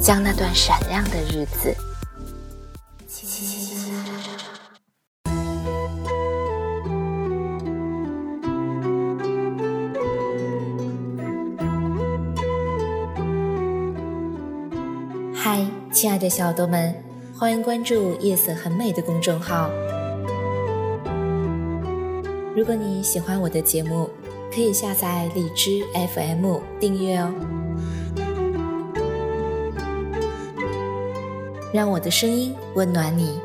将那段闪亮的日子。嗨，亲爱的小耳朵们，欢迎关注“夜色很美”的公众号。如果你喜欢我的节目，可以下载荔枝 FM 订阅哦。让我的声音温暖你。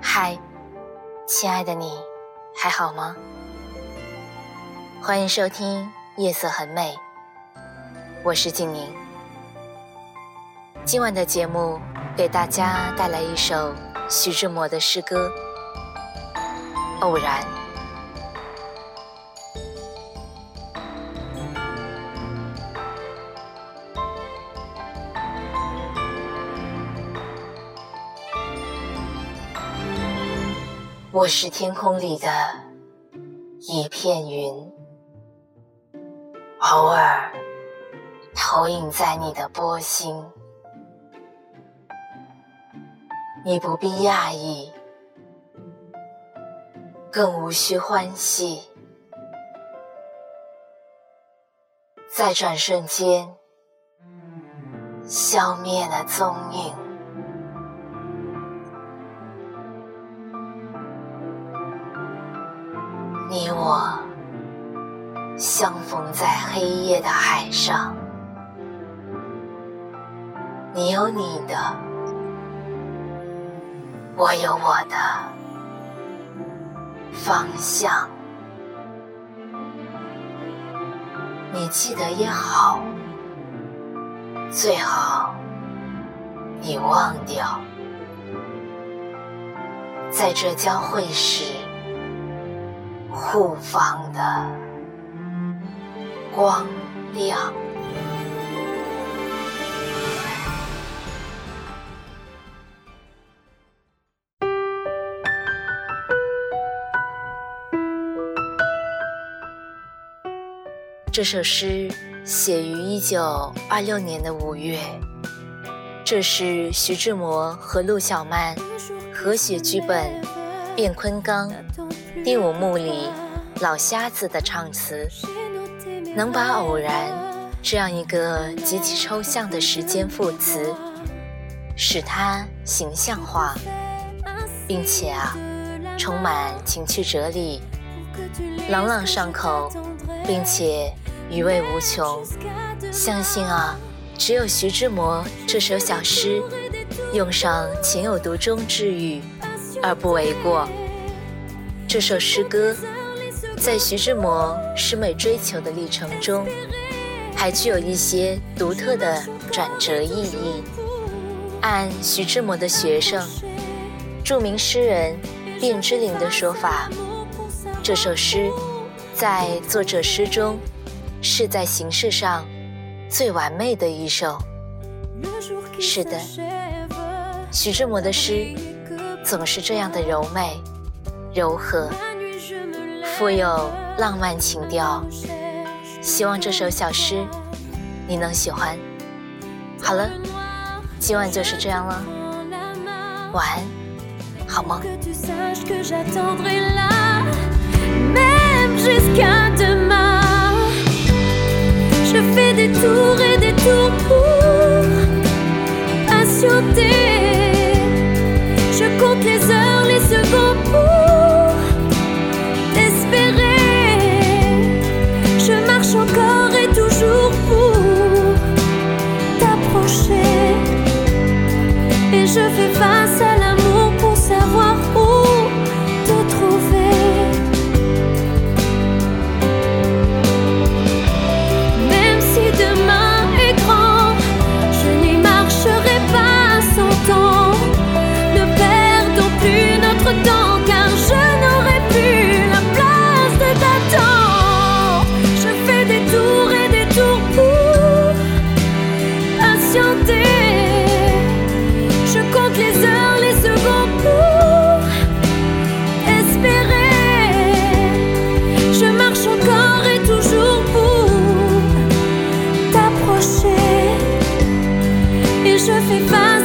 嗨，亲爱的你，还好吗？欢迎收听《夜色很美》，我是静宁。今晚的节目。给大家带来一首徐志摩的诗歌《偶然》。我是天空里的一片云，偶尔投影在你的波心。你不必讶异，更无需欢喜，在转瞬间消灭了踪影。你我相逢在黑夜的海上，你有你的。我有我的方向，你记得也好，最好你忘掉，在这交汇时互放的光亮。这首诗写于一九二六年的五月，这是徐志摩和陆小曼合写剧本《卞昆冈》第五幕里老瞎子的唱词，能把“偶然”这样一个极其抽象的时间副词，使它形象化，并且啊，充满情趣哲理，朗朗上口，并且。余味无穷，相信啊，只有徐志摩这首小诗用上“情有独钟”之语，而不为过。这首诗歌在徐志摩诗美追求的历程中，还具有一些独特的转折意义。按徐志摩的学生、著名诗人卞之琳的说法，这首诗在作者诗中。是在形式上最完美的一首。是的，徐志摩的诗总是这样的柔美、柔和，富有浪漫情调。希望这首小诗你能喜欢。好了，今晚就是这样了，晚安，好梦。des et des pour patienter. Je compte les heures, les secondes pour espérer. Je marche encore et toujours pour t'approcher. Et je fais face à les heures, les secondes pour espérer. Je marche encore et toujours pour t'approcher. Et je fais pas.